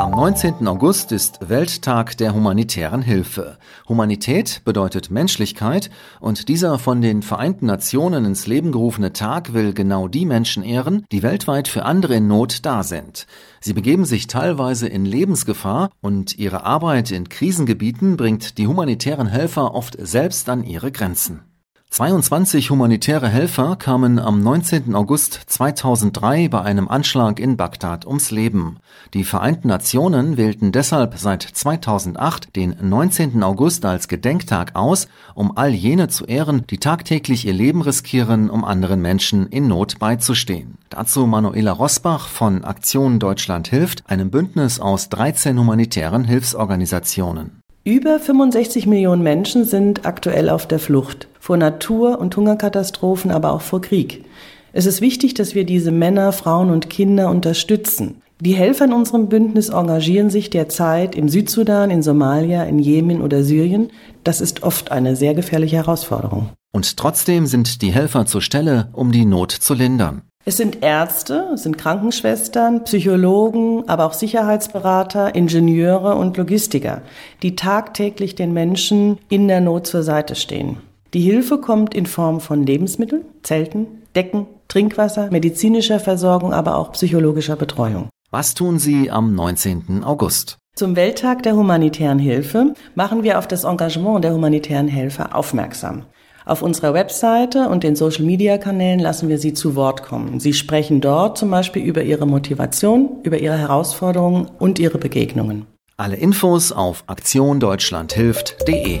Am 19. August ist Welttag der humanitären Hilfe. Humanität bedeutet Menschlichkeit und dieser von den Vereinten Nationen ins Leben gerufene Tag will genau die Menschen ehren, die weltweit für andere in Not da sind. Sie begeben sich teilweise in Lebensgefahr und ihre Arbeit in Krisengebieten bringt die humanitären Helfer oft selbst an ihre Grenzen. 22 humanitäre Helfer kamen am 19. August 2003 bei einem Anschlag in Bagdad ums Leben. Die Vereinten Nationen wählten deshalb seit 2008 den 19. August als Gedenktag aus, um all jene zu ehren, die tagtäglich ihr Leben riskieren, um anderen Menschen in Not beizustehen. Dazu Manuela Rosbach von Aktion Deutschland hilft, einem Bündnis aus 13 humanitären Hilfsorganisationen. Über 65 Millionen Menschen sind aktuell auf der Flucht vor Natur- und Hungerkatastrophen, aber auch vor Krieg. Es ist wichtig, dass wir diese Männer, Frauen und Kinder unterstützen. Die Helfer in unserem Bündnis engagieren sich derzeit im Südsudan, in Somalia, in Jemen oder Syrien. Das ist oft eine sehr gefährliche Herausforderung. Und trotzdem sind die Helfer zur Stelle, um die Not zu lindern. Es sind Ärzte, es sind Krankenschwestern, Psychologen, aber auch Sicherheitsberater, Ingenieure und Logistiker, die tagtäglich den Menschen in der Not zur Seite stehen. Die Hilfe kommt in Form von Lebensmitteln, Zelten, Decken, Trinkwasser, medizinischer Versorgung, aber auch psychologischer Betreuung. Was tun Sie am 19. August? Zum Welttag der humanitären Hilfe machen wir auf das Engagement der humanitären Helfer aufmerksam. Auf unserer Webseite und den Social-Media-Kanälen lassen wir Sie zu Wort kommen. Sie sprechen dort zum Beispiel über Ihre Motivation, über Ihre Herausforderungen und Ihre Begegnungen. Alle Infos auf aktiondeutschlandhilft.de.